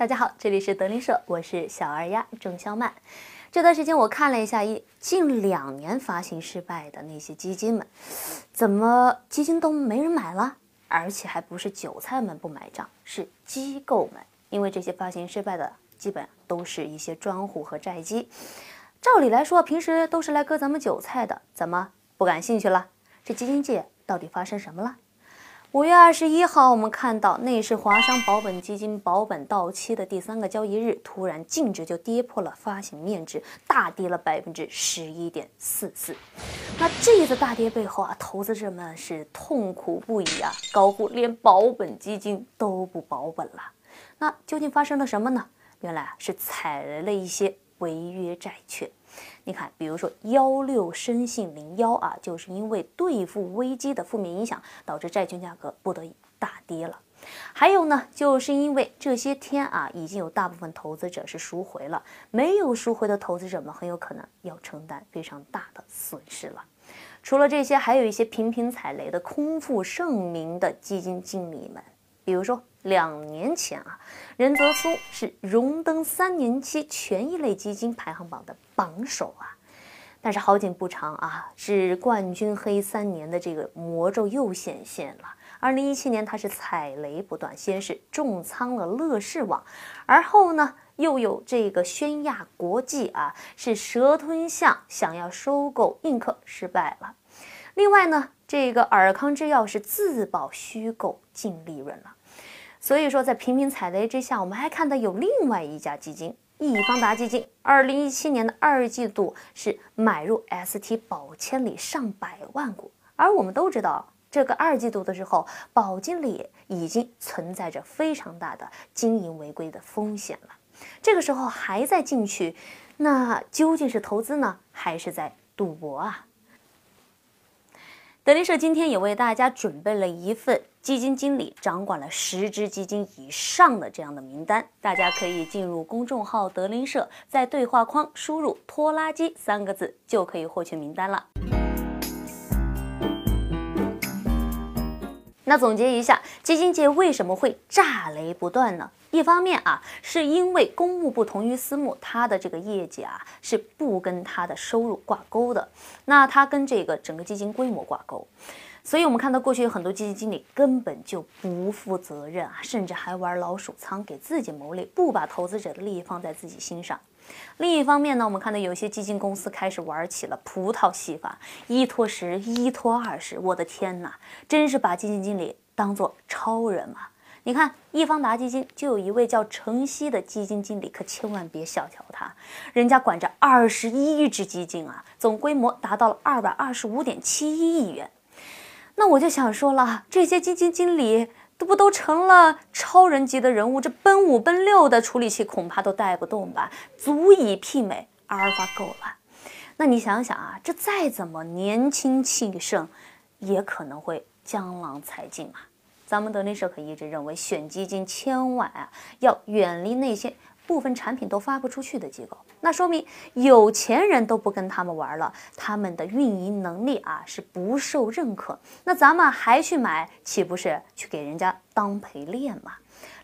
大家好，这里是德林社，我是小二丫郑肖曼。这段时间我看了一下，一近两年发行失败的那些基金们，怎么基金都没人买了？而且还不是韭菜们不买账，是机构们，因为这些发行失败的基本都是一些专户和债基。照理来说，平时都是来割咱们韭菜的，怎么不感兴趣了？这基金界到底发生什么了？五月二十一号，我们看到内市华商保本基金保本到期的第三个交易日，突然净值就跌破了发行面值，大跌了百分之十一点四四。那这次大跌背后啊，投资者们是痛苦不已啊，高呼连保本基金都不保本了。那究竟发生了什么呢？原来，是踩雷了一些违约债券。你看，比如说幺六生信零幺啊，就是因为兑付危机的负面影响，导致债券价格不得已大跌了。还有呢，就是因为这些天啊，已经有大部分投资者是赎回了，没有赎回的投资者们很有可能要承担非常大的损失了。除了这些，还有一些频频踩雷的空腹盛名的基金经理们，比如说。两年前啊，任泽松是荣登三年期权益类基金排行榜的榜首啊。但是好景不长啊，是冠军黑三年的这个魔咒又显现了。二零一七年他是踩雷不断，先是重仓了乐视网，而后呢又有这个宣亚国际啊是蛇吞象想要收购映客失败了。另外呢，这个尔康制药是自曝虚构净利润了。所以说，在频频踩雷之下，我们还看到有另外一家基金——易方达基金，二零一七年的二季度是买入 ST 宝千里上百万股。而我们都知道，这个二季度的时候，宝经理已经存在着非常大的经营违规的风险了。这个时候还在进去，那究竟是投资呢，还是在赌博啊？德林社今天也为大家准备了一份。基金经理掌管了十只基金以上的这样的名单，大家可以进入公众号德林社，在对话框输入“拖拉机”三个字，就可以获取名单了。那总结一下，基金界为什么会炸雷不断呢？一方面啊，是因为公募不同于私募，它的这个业绩啊是不跟它的收入挂钩的，那它跟这个整个基金规模挂钩。所以，我们看到过去有很多基金经理根本就不负责任啊，甚至还玩老鼠仓，给自己谋利，不把投资者的利益放在自己心上。另一方面呢，我们看到有些基金公司开始玩起了葡萄戏法，一拖十，一拖二十。我的天哪，真是把基金经理当做超人嘛？你看，易方达基金就有一位叫程曦的基金经理，可千万别小瞧他，人家管着二十一只基金啊，总规模达到了二百二十五点七一亿元。那我就想说了，这些基金经理都不都成了超人级的人物，这奔五奔六的处理器恐怕都带不动吧，足以媲美阿尔法狗了。那你想想啊，这再怎么年轻气盛，也可能会江郎才尽嘛。咱们德林社可一直认为，选基金千万啊要远离那些。部分产品都发不出去的机构，那说明有钱人都不跟他们玩了，他们的运营能力啊是不受认可。那咱们还去买，岂不是去给人家当陪练嘛？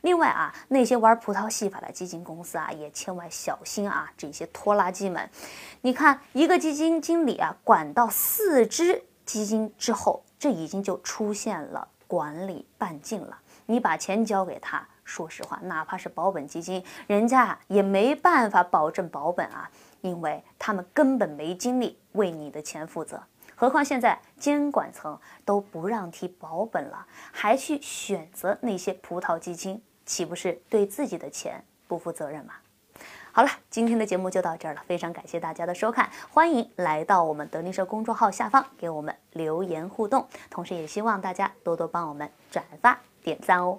另外啊，那些玩葡萄戏法的基金公司啊，也千万小心啊！这些拖拉机们，你看一个基金经理啊，管到四只基金之后，这已经就出现了管理半径了。你把钱交给他。说实话，哪怕是保本基金，人家也没办法保证保本啊，因为他们根本没精力为你的钱负责。何况现在监管层都不让提保本了，还去选择那些葡萄基金，岂不是对自己的钱不负责任吗？好了，今天的节目就到这儿了，非常感谢大家的收看，欢迎来到我们德林社公众号下方给我们留言互动，同时也希望大家多多帮我们转发点赞哦。